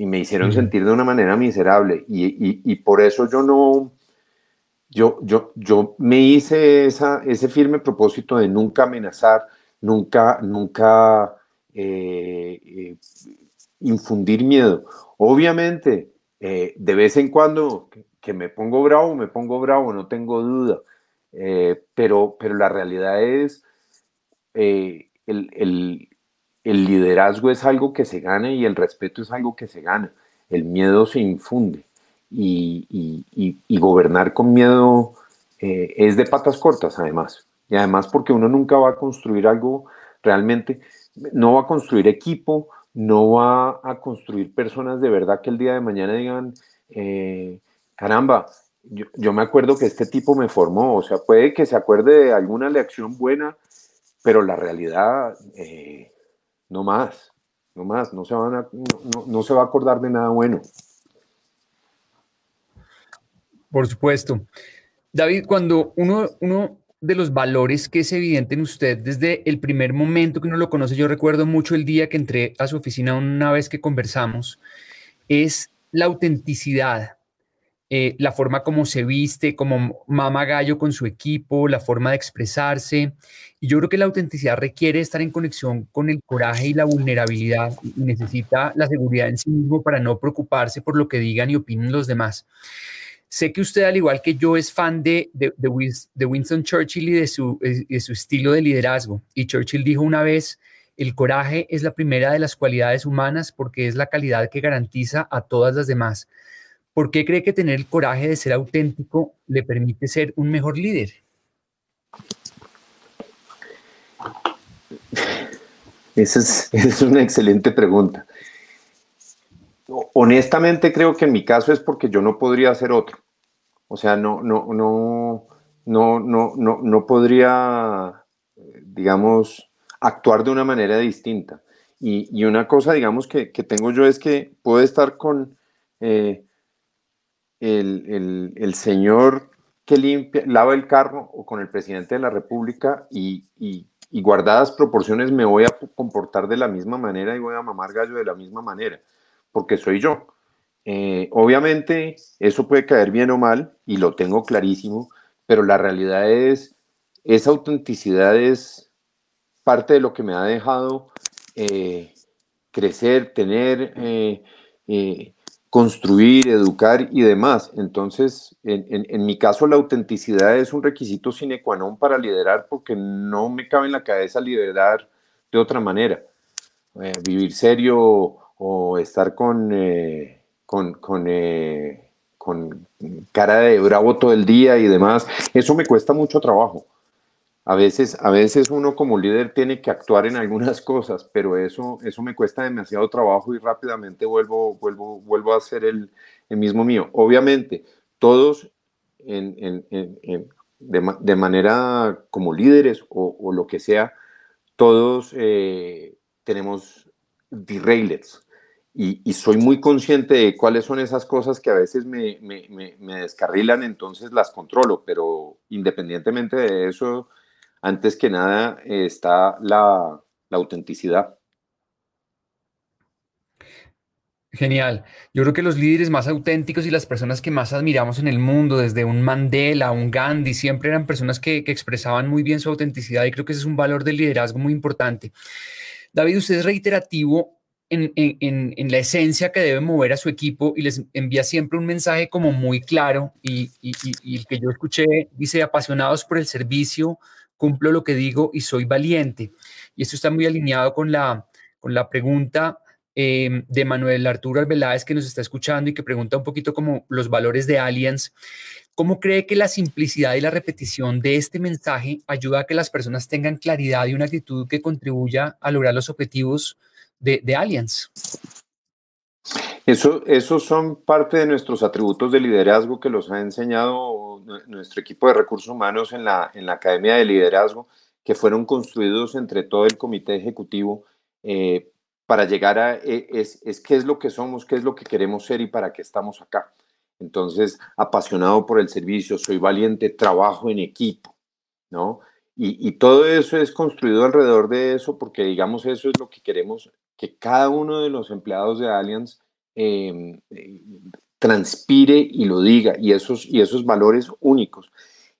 y me hicieron sentir de una manera miserable. Y, por eso yo no, yo, yo, yo me hice esa, ese firme propósito de nunca amenazar, nunca, nunca eh, eh, infundir miedo. Obviamente, eh, de vez en cuando que, me pongo bravo, me pongo bravo, no tengo duda, pero, pero la realidad es el, el el liderazgo es algo que se gana y el respeto es algo que se gana. El miedo se infunde y, gobernar con miedo eh, es de patas cortas además. Y además porque uno nunca va a construir algo realmente, no va a construir equipo, no va a construir personas de verdad que el día de mañana digan, eh, caramba, yo, me acuerdo que este tipo me formó, o sea, puede que se acuerde de alguna lección buena, pero la realidad eh, no más, no más, no se, van a, no, se va a acordar de nada bueno. Por supuesto. David, cuando uno, uno de los valores que es evidente en usted desde el primer momento que uno lo conoce, yo recuerdo mucho el día que entré a su oficina una vez que conversamos, es la autenticidad. Eh, la forma como se viste, como mama gallo con su equipo, la forma de expresarse. Y yo creo que la autenticidad requiere estar en conexión con el coraje y la vulnerabilidad y necesita la seguridad en sí mismo para no preocuparse por lo que digan y opinen los demás. Sé que usted, al igual que yo, es fan de, de, de Winston Churchill y de su, de su estilo de liderazgo. Y Churchill dijo una vez, el coraje es la primera de las cualidades humanas porque es la calidad que garantiza a todas las demás. ¿Por qué cree que tener el coraje de ser auténtico le permite ser un mejor líder? Esa es, una excelente pregunta. Honestamente creo que en mi caso es porque yo no podría ser otro. O sea, no, no, no, no, no, no, podría, digamos, actuar de una manera distinta. Y, una cosa, digamos, que, tengo yo es que puedo estar con, eh, el, señor que limpia, lava el carro o con el presidente de la República y, guardadas proporciones me voy a comportar de la misma manera y voy a mamar gallo de la misma manera, porque soy yo. Eh, obviamente eso puede caer bien o mal y lo tengo clarísimo, pero la realidad es, esa autenticidad es parte de lo que me ha dejado eh, crecer, tener... Eh, construir, educar y demás. Entonces, en, mi caso, la autenticidad es un requisito sine qua non para liderar porque no me cabe en la cabeza liderar de otra manera. Eh, vivir serio o estar con, eh, con, con, eh, con cara de bravo todo el día y demás, eso me cuesta mucho trabajo. A veces, a veces uno como líder tiene que actuar en algunas cosas, pero eso, eso me cuesta demasiado trabajo y rápidamente vuelvo, vuelvo, vuelvo a hacer el, mismo mío. Obviamente, todos de, manera como líderes o, lo que sea, todos eh, tenemos derailers y, y, soy muy consciente de cuáles son esas cosas que a veces me, me, me descarrilan, entonces las controlo, pero independientemente de eso, antes que nada está la, autenticidad. Genial. Yo creo que los líderes más auténticos y las personas que más admiramos en el mundo, desde un Mandela, un Gandhi, siempre eran personas que, expresaban muy bien su autenticidad y creo que ese es un valor del liderazgo muy importante. David, usted es reiterativo en, la esencia que debe mover a su equipo y les envía siempre un mensaje como muy claro y, y el que yo escuché dice apasionados por el servicio, cumplo lo que digo y soy valiente. Y esto está muy alineado con la, con la pregunta em, de Manuel Arturo Arbeláez que nos está escuchando y que pregunta un poquito como los valores de Allianz. ¿Cómo cree que la simplicidad y la repetición de este mensaje ayuda a que las personas tengan claridad y una actitud que contribuya a lograr los objetivos de, de Allianz? Eso, esos son parte de nuestros atributos de liderazgo que los ha enseñado nuestro equipo de recursos humanos en la, en la Academia de Liderazgo, que fueron construidos entre todo el comité ejecutivo eh, para llegar a, e, es, es qué es lo que somos, qué es lo que queremos ser y para qué estamos acá. Entonces, apasionado por el servicio, soy valiente, trabajo en equipo, ¿no? Y, y, todo eso es construido alrededor de eso porque, digamos, eso es lo que queremos que cada uno de los empleados de Allianz Em, transpire y lo diga, y esos, y esos valores únicos.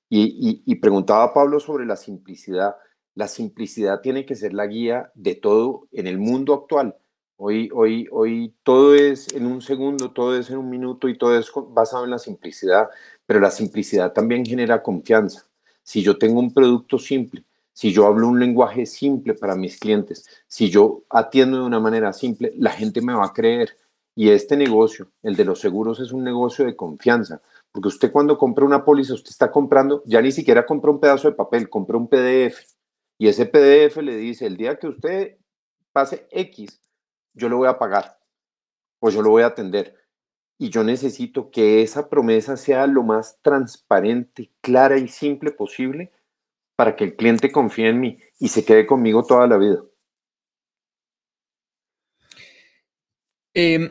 Y, preguntaba Pablo sobre la simplicidad. La simplicidad tiene que ser la guía de todo en el mundo actual. Hoy, hoy, hoy todo es en un segundo, todo es en un minuto y todo es basado en la simplicidad, pero la simplicidad también genera confianza. Si yo tengo un producto simple, si yo hablo un lenguaje simple para mis clientes, si yo atiendo de una manera simple, la gente me va a creer y este negocio, el de los seguros, es un negocio de confianza, porque usted cuando compra una póliza, usted está comprando, ya ni siquiera compra un pedazo de papel, compra un PDF. Y ese PDF le dice, el día que usted pase X, yo lo voy a pagar, o yo lo voy a atender. Y yo necesito que esa promesa sea lo más transparente, clara y simple posible para que el cliente confíe en mí y se quede conmigo toda la vida. Eh,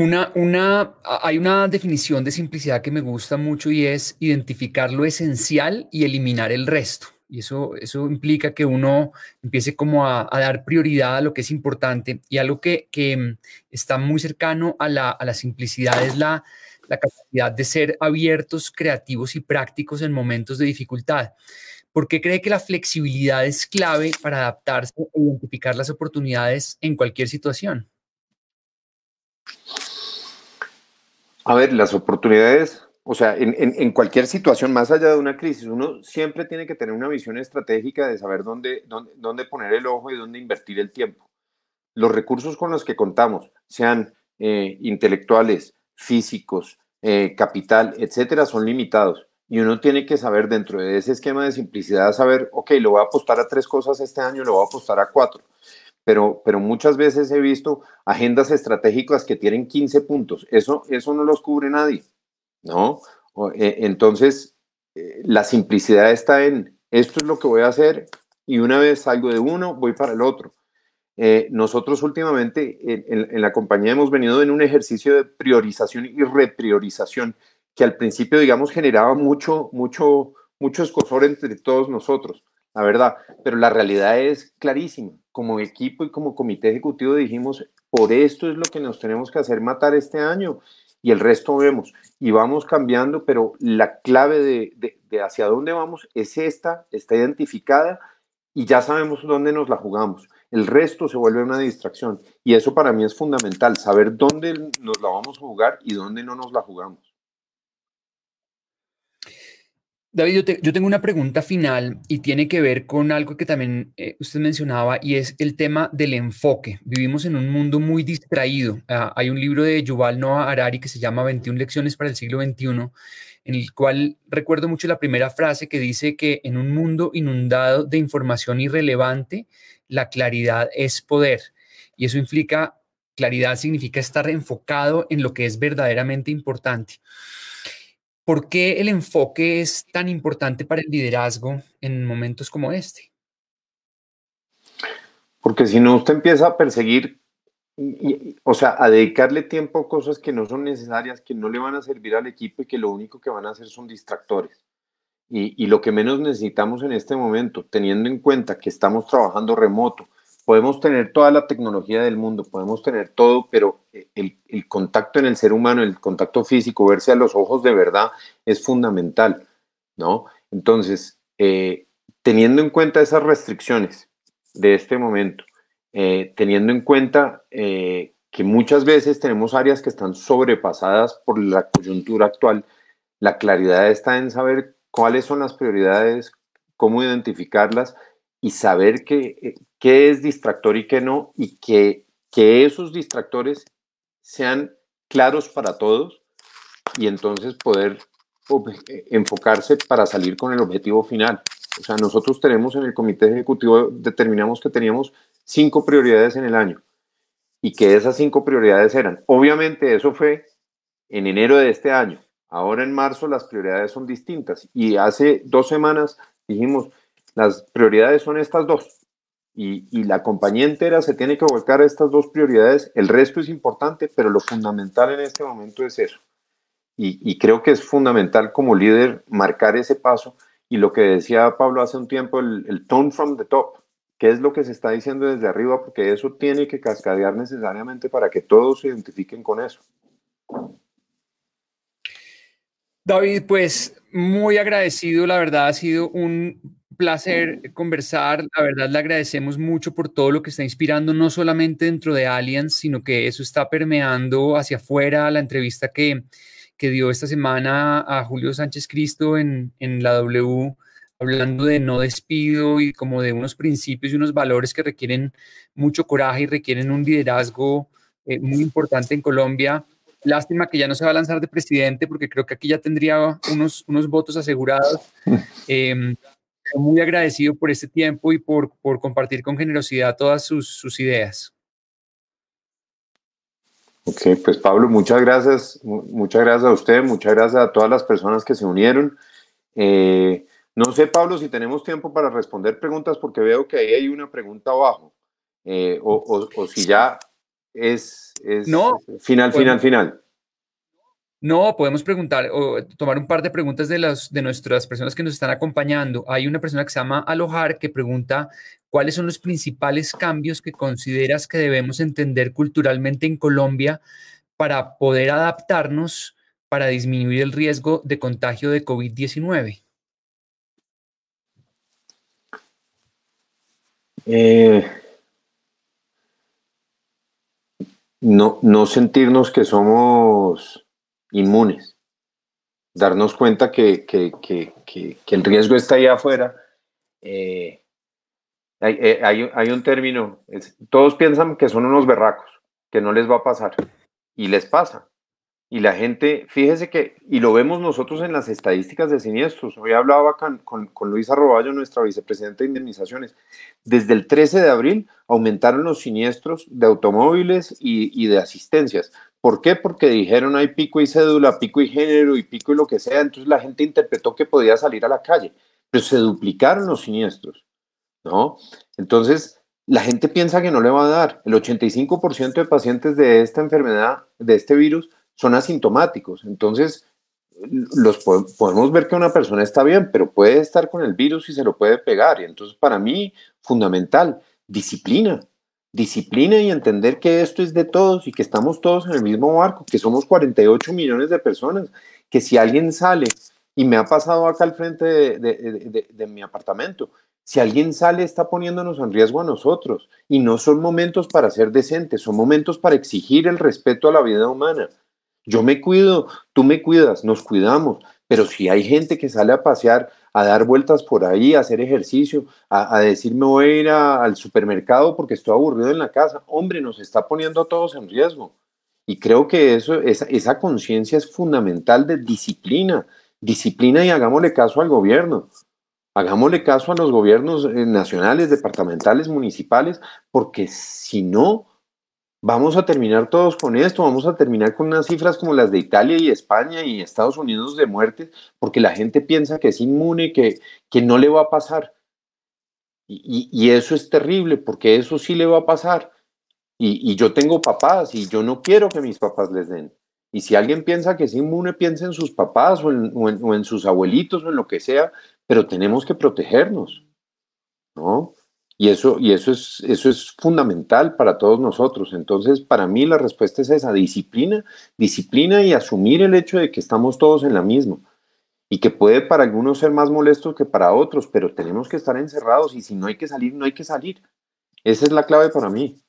una, una, hay una definición de simplicidad que me gusta mucho y es identificar lo esencial y eliminar el resto. Y eso, eso implica que uno empiece como a, dar prioridad a lo que es importante. Y algo que, que mm, está muy cercano a la, a la simplicidad es la, la capacidad de ser abiertos, creativos y prácticos en momentos de dificultad. ¿Por qué cree que la flexibilidad es clave para adaptarse e identificar las oportunidades en cualquier situación? A ver, las oportunidades, o sea, en, cualquier situación, más allá de una crisis, uno siempre tiene que tener una visión estratégica de saber dónde, dónde, poner el ojo y dónde invertir el tiempo. Los recursos con los que contamos, sean eh, intelectuales, físicos, eh, capital, etcétera, son limitados. Y uno tiene que saber dentro de ese esquema de simplicidad, saber, ok, lo voy a apostar a tres cosas este año, lo voy a apostar a cuatro pero, pero muchas veces he visto agendas estratégicas que tienen 15 puntos. Eso, eso no los cubre nadie, ¿no? E, entonces, eh, la simplicidad está en esto es lo que voy a hacer y una vez salgo de uno, voy para el otro. Eh, nosotros últimamente en, la compañía hemos venido en un ejercicio de priorización y repriorización que al principio, digamos, generaba mucho, mucho, mucho escosor entre todos nosotros, la verdad, pero la realidad es clarísima como equipo y como comité ejecutivo dijimos, por esto es lo que nos tenemos que hacer matar este año y el resto vemos y vamos cambiando, pero la clave de, de, hacia dónde vamos es esta, está identificada y ya sabemos dónde nos la jugamos. el resto se vuelve una distracción. Y eso para mí es fundamental, saber dónde nos la vamos a jugar y dónde no nos la jugamos. David, yo, tengo una pregunta final y tiene que ver con algo que también eh, usted mencionaba y es el tema del enfoque. Vivimos en un mundo muy distraído. Ah, hay un libro de Yuval Noah Harari que se llama 21 lecciones para el siglo XXI, en el cual recuerdo mucho la primera frase que dice que en un mundo inundado de información irrelevante, la claridad es poder. Y eso implica, claridad significa estar enfocado en lo que es verdaderamente importante. ¿Por qué el enfoque es tan importante para el liderazgo en momentos como este? Porque si no, usted empieza a perseguir, o sea, a dedicarle tiempo a cosas que no son necesarias, que no le van a servir al equipo y que lo único que van a hacer son distractores. Y, y lo que menos necesitamos en este momento, teniendo en cuenta que estamos trabajando remoto, podemos tener toda la tecnología del mundo, podemos tener todo, pero eh, el, contacto en el ser humano, el contacto físico, verse a los ojos de verdad es fundamental, ¿no? Entonces, eh, teniendo en cuenta esas restricciones de este momento, eh, teniendo en cuenta que muchas veces tenemos áreas que están sobrepasadas por la coyuntura actual, la claridad está en saber cuáles son las prioridades, cómo identificarlas y saber qué, qué es distractor y qué no, y que, que esos distractores sean claros para todos y entonces poder eh, enfocarse para salir con el objetivo final. O sea, nosotros tenemos en el comité ejecutivo, determinamos que teníamos cinco prioridades en el año y que esas cinco prioridades eran, obviamente eso fue en enero de este año, ahora en marzo las prioridades son distintas y hace dos semanas dijimos, las prioridades son estas dos y, la compañía entera se tiene que volcar a estas dos prioridades. El resto es importante, pero lo fundamental en este momento es eso. Y, creo que es fundamental como líder marcar ese paso. Y lo que decía Pablo hace un tiempo, el, el tone from the top, qué es lo que se está diciendo desde arriba, porque eso tiene que cascadear necesariamente para que todos se identifiquen con eso. David, pues muy agradecido, la verdad ha sido un placer conversar. La verdad, le agradecemos mucho por todo lo que está inspirando, no solamente dentro de Allianz, sino que eso está permeando hacia afuera. La entrevista que, que dio esta semana a Julio Sánchez Cristo en, en la W, hablando de no despido y como de unos principios y unos valores que requieren mucho coraje y requieren un liderazgo eh, muy importante en Colombia. Lástima que ya no se va a lanzar de presidente porque creo que aquí ya tendría unos, unos votos asegurados. Eh, muy agradecido por este tiempo y por, por compartir con generosidad todas sus, sus, ideas. Ok, pues Pablo, muchas gracias, muchas gracias a usted, muchas gracias a todas las personas que se unieron. Eh, no sé, Pablo, si tenemos tiempo para responder preguntas, porque veo que ahí hay una pregunta abajo, eh, o, o, o, si ya es, es no, final, final, final. No, podemos preguntar o tomar un par de preguntas de, las, de nuestras personas que nos están acompañando. Hay una persona que se llama Alojar que pregunta cuáles son los principales cambios que consideras que debemos entender culturalmente en Colombia para poder adaptarnos para disminuir el riesgo de contagio de COVID-19. Eh, no, no sentirnos que somos inmunes. Darnos cuenta que, el riesgo está ahí afuera. Eh, eh, hay, un término, todos piensan que son unos berracos, que no les va a pasar, y les pasa. Y la gente, fíjese que, y lo vemos nosotros en las estadísticas de siniestros, hoy hablaba con, con, Luisa Roballo, nuestra vicepresidenta de indemnizaciones, desde el 13 de abril aumentaron los siniestros de automóviles y, y de asistencias. ¿Por qué? Porque dijeron hay pico y cédula, pico y género y pico y lo que sea, entonces la gente interpretó que podía salir a la calle, pero se duplicaron los siniestros, ¿no? Entonces, la gente piensa que no le va a dar. El 85% de pacientes de esta enfermedad, de este virus, son asintomáticos. Entonces, los podemos ver que una persona está bien, pero puede estar con el virus y se lo puede pegar. Y entonces, para mí, fundamental, disciplina disciplina y entender que esto es de todos y que estamos todos en el mismo barco, que somos 48 millones de personas, que si alguien sale y me ha pasado acá al frente de, mi apartamento, Si alguien sale, está poniéndonos en riesgo a nosotros. Y no son momentos para ser decentes, son momentos para exigir el respeto a la vida humana. Yo me cuido, tú me cuidas, nos cuidamos. Pero si hay gente que sale a pasear, a dar vueltas por ahí, a hacer ejercicio, a, a decir me voy a ir al supermercado porque estoy aburrido en la casa, hombre, nos está poniendo a todos en riesgo. Y creo que eso, esa, esa conciencia es fundamental de disciplina. Disciplina y hagámosle caso al gobierno. Hagámosle caso a los gobiernos eh, nacionales, departamentales, municipales, porque si no, vamos a terminar todos con esto, vamos a terminar con unas cifras como las de Italia y España y Estados Unidos de muertes, porque la gente piensa que es inmune, que, que no le va a pasar. Y, y, eso es terrible, porque eso sí le va a pasar. Y, y, yo tengo papás y yo no quiero que mis papás les den. Y si alguien piensa que es inmune, piensa en sus papás o en, o en, o en sus abuelitos o en lo que sea, pero tenemos que protegernos, ¿no? Y eso, y eso, es, eso es fundamental para todos nosotros. Entonces, para mí la respuesta es esa, disciplina, disciplina y asumir el hecho de que estamos todos en la misma y que puede para algunos ser más molesto que para otros, pero tenemos que estar encerrados y si no hay que salir, no hay que salir. Esa es la clave para mí.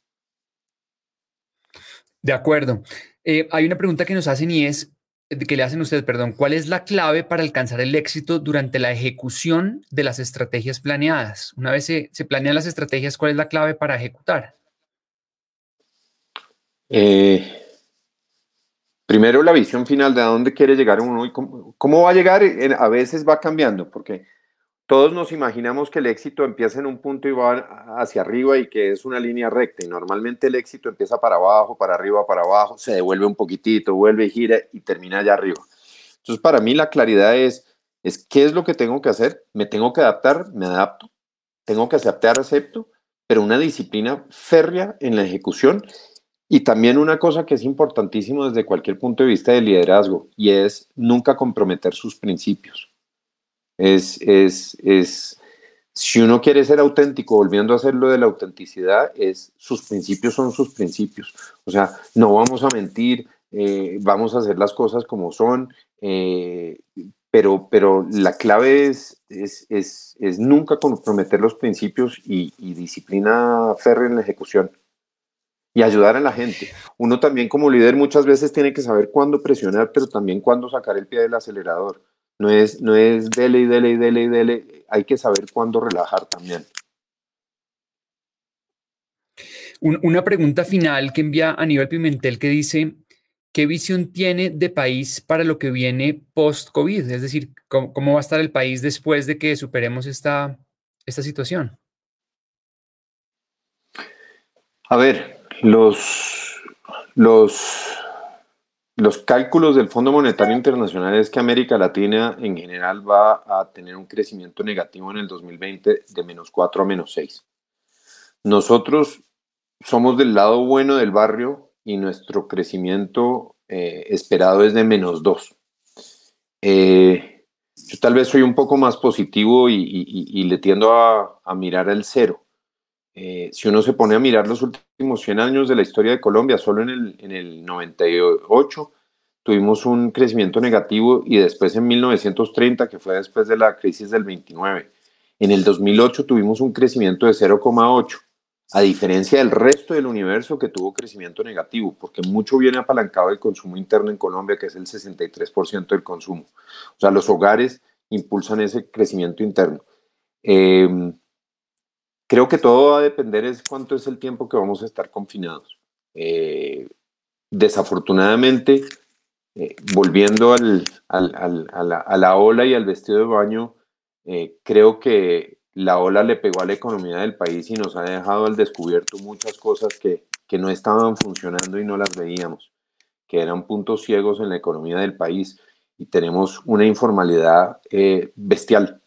De acuerdo. Eh, hay una pregunta que nos hacen y es, que le hacen ustedes, perdón, ¿cuál es la clave para alcanzar el éxito durante la ejecución de las estrategias planeadas? Una vez se, se planean las estrategias, ¿cuál es la clave para ejecutar? Eh, primero la visión final de a dónde quiere llegar uno y cómo, cómo va a llegar, a veces va cambiando, porque todos nos imaginamos que el éxito empieza en un punto y va hacia arriba y que es una línea recta. Y normalmente el éxito empieza para abajo, para arriba, para abajo, se devuelve un poquitito, vuelve, gira y termina allá arriba. Entonces, para mí la claridad es, es qué es lo que tengo que hacer. Me tengo que adaptar, me adapto. Tengo que aceptar, acepto, pero una disciplina férrea en la ejecución. Y también una cosa que es importantísimo desde cualquier punto de vista de liderazgo y es nunca comprometer sus principios es, es, es, si uno quiere ser auténtico, volviendo a hacerlo de la autenticidad, es sus principios son sus principios. O sea, no vamos a mentir, eh, vamos a hacer las cosas como son, eh, pero, pero la clave es, es, es, es, nunca comprometer los principios y, y disciplina férrea en la ejecución y ayudar a la gente. Uno también como líder muchas veces tiene que saber cuándo presionar, pero también cuándo sacar el pie del acelerador. No es, no es dele y dele y dele y dele. Hay que saber cuándo relajar también. Una pregunta final que envía Aníbal Pimentel que dice, ¿qué visión tiene de país para lo que viene post-COVID? Es decir, ¿cómo, ¿cómo, va a estar el país después de que superemos esta, esta situación? A ver, los, los, los cálculos del Fondo Monetario Internacional es que América Latina en general va a tener un crecimiento negativo en el 2020 de menos 4 a menos 6. Nosotros somos del lado bueno del barrio y nuestro crecimiento eh, esperado es de menos 2. Eh, yo tal vez soy un poco más positivo y, le tiendo a, a, mirar el cero. Eh, si uno se pone a mirar los últimos 100 años de la historia de Colombia, solo en el, en el 98 tuvimos un crecimiento negativo y después en 1930, que fue después de la crisis del 29, en el 2008 tuvimos un crecimiento de 0,8, a diferencia del resto del universo que tuvo crecimiento negativo, porque mucho viene apalancado el consumo interno en Colombia, que es el 63% del consumo. O sea, los hogares impulsan ese crecimiento interno. Eh, Creo que todo va a depender es cuánto es el tiempo que vamos a estar confinados. Eh, desafortunadamente, eh, volviendo a, la, ola y al vestido de baño, eh, creo que la ola le pegó a la economía del país y nos ha dejado al descubierto muchas cosas que, no estaban funcionando y no las veíamos, que eran puntos ciegos en la economía del país y tenemos una informalidad bestial,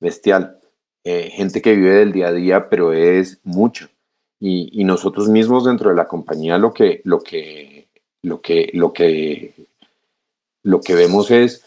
bestial eh, gente que vive del día a día, pero es mucho. Y, nosotros mismos dentro de la compañía lo que, lo que, lo que, lo que, lo que vemos es,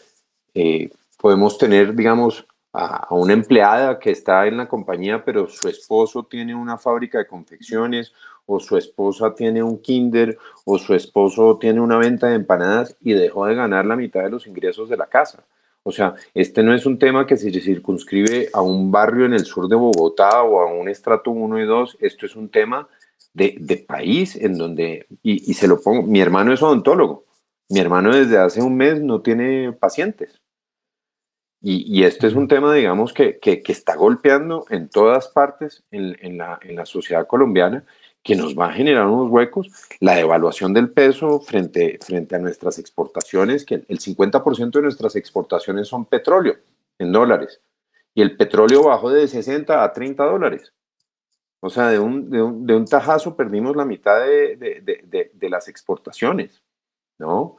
eh, podemos tener, digamos, a, a, una empleada que está en la compañía, pero su esposo tiene una fábrica de confecciones, o su esposa tiene un kinder, o su esposo tiene una venta de empanadas y dejó de ganar la mitad de los ingresos de la casa. O sea, este no es un tema que se circunscribe a un barrio en el sur de Bogotá o a un estrato 1 y 2, esto es un tema de, de país en donde, y, y se lo pongo, mi hermano es odontólogo, mi hermano desde hace un mes no tiene pacientes. Y, y este es un tema, digamos, que, que, que, está golpeando en todas partes en, en, la, en la sociedad colombiana que nos va a generar unos huecos, la devaluación del peso frente, frente a nuestras exportaciones, que el 50% de nuestras exportaciones son petróleo en dólares, y el petróleo bajó de 60 a 30 dólares. O sea, de un, de un, de un tajazo perdimos la mitad de, de, de, las exportaciones, ¿no?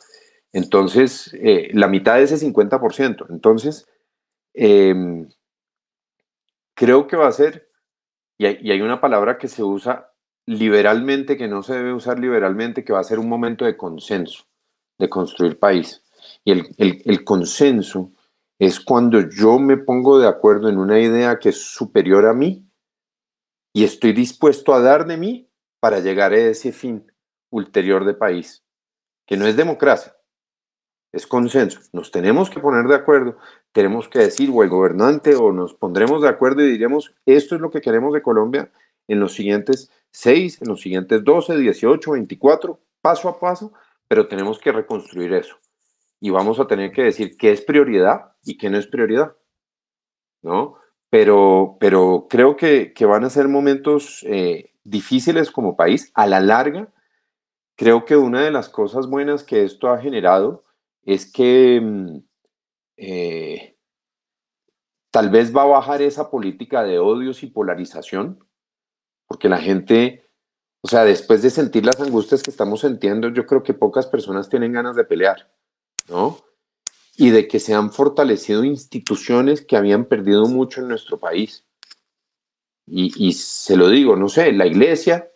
Entonces, eh, la mitad de ese 50%. Entonces, eh, creo que va a ser, y hay una palabra que se usa liberalmente, que no se debe usar liberalmente, que va a ser un momento de consenso, de construir país. Y el, el, consenso es cuando yo me pongo de acuerdo en una idea que es superior a mí y estoy dispuesto a dar de mí para llegar a ese fin ulterior de país, que no es democracia, es consenso. Nos tenemos que poner de acuerdo, tenemos que decir, o el gobernante, o nos pondremos de acuerdo y diremos, esto es lo que queremos de Colombia en los siguientes 6, en los siguientes 12, 18, 24, paso a paso, pero tenemos que reconstruir eso. Y vamos a tener que decir qué es prioridad y qué no es prioridad. ¿No? Pero, pero creo que, que van a ser momentos eh, difíciles como país. A la larga, creo que una de las cosas buenas que esto ha generado es que mm, eh, tal vez va a bajar esa política de odios y polarización porque la gente, o sea, después de sentir las angustias que estamos sintiendo, yo creo que pocas personas tienen ganas de pelear, ¿no? Y de que se han fortalecido instituciones que habían perdido mucho en nuestro país. Y, se lo digo, no sé, la iglesia,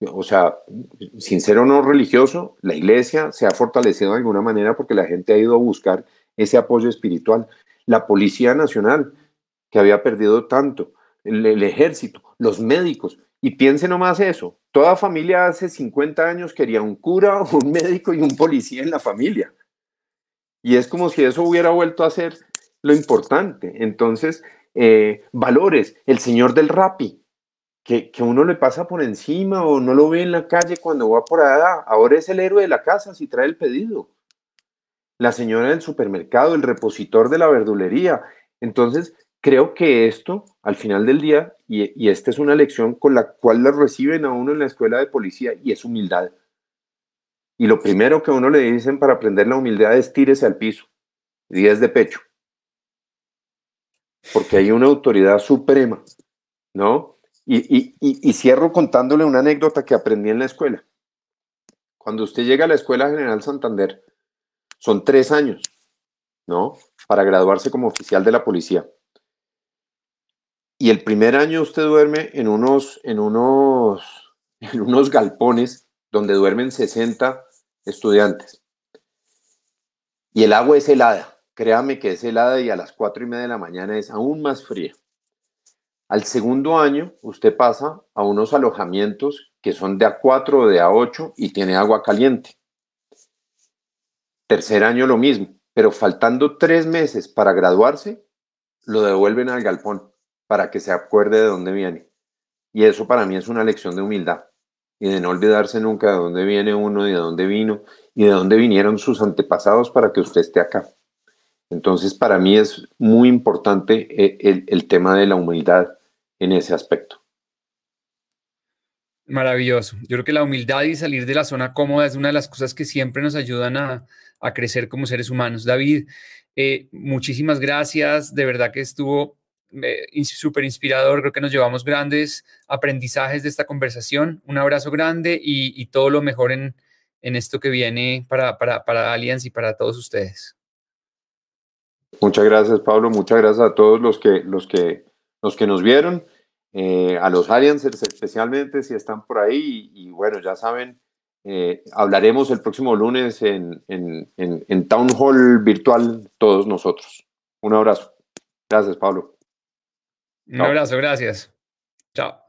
o sea, sincero no religioso, la iglesia se ha fortalecido de alguna manera porque la gente ha ido a buscar ese apoyo espiritual. La Policía Nacional, que había perdido tanto, el ejército, los médicos. Y piense nomás eso, toda familia hace 50 años quería un cura, un médico y un policía en la familia. Y es como si eso hubiera vuelto a ser lo importante. Entonces, eh, valores, el señor del rapi, que, que, uno le pasa por encima o no lo ve en la calle cuando va por allá, ahora es el héroe de la casa si trae el pedido. La señora del supermercado, el repositor de la verdulería. Entonces, creo que esto, al final del día, y, esta es una lección con la cual la reciben a uno en la escuela de policía, y es humildad. Y lo primero que a uno le dicen para aprender la humildad es tírese al piso, y es de pecho. Porque hay una autoridad suprema, ¿no? Y, y cierro contándole una anécdota que aprendí en la escuela. Cuando usted llega a la Escuela General Santander, son tres años, ¿no? Para graduarse como oficial de la policía y el primer año usted duerme en unos, en unos, en unos galpones donde duermen 60 estudiantes. Y el agua es helada. Créame que es helada y a las cuatro y media de la mañana es aún más fría. Al segundo año, usted pasa a unos alojamientos que son de A4 o de A8 y tiene agua caliente. Tercer año lo mismo, pero faltando tres meses para graduarse, lo devuelven al galpón para que se acuerde de dónde viene. Y eso para mí es una lección de humildad y de no olvidarse nunca de dónde viene uno y de dónde vino y de dónde vinieron sus antepasados para que usted esté acá. Entonces, para mí es muy importante eh, el, tema de la humildad en ese aspecto. Maravilloso. Yo creo que la humildad y salir de la zona cómoda es una de las cosas que siempre nos ayudan a, a crecer como seres humanos. David, eh, muchísimas gracias. De verdad que estuvo súper inspirador, creo que nos llevamos grandes aprendizajes de esta conversación. Un abrazo grande y, y todo lo mejor en, en, esto que viene para, para, para Allianz y para todos ustedes. Muchas gracias, Pablo. Muchas gracias a todos los que, los que, los que nos vieron, eh, a los Allianzers especialmente, si están por ahí. Y, y bueno, ya saben, eh, hablaremos el próximo lunes en, en, en, en Town Hall virtual todos nosotros. Un abrazo. Gracias, Pablo. Un abrazo, gracias. Chao.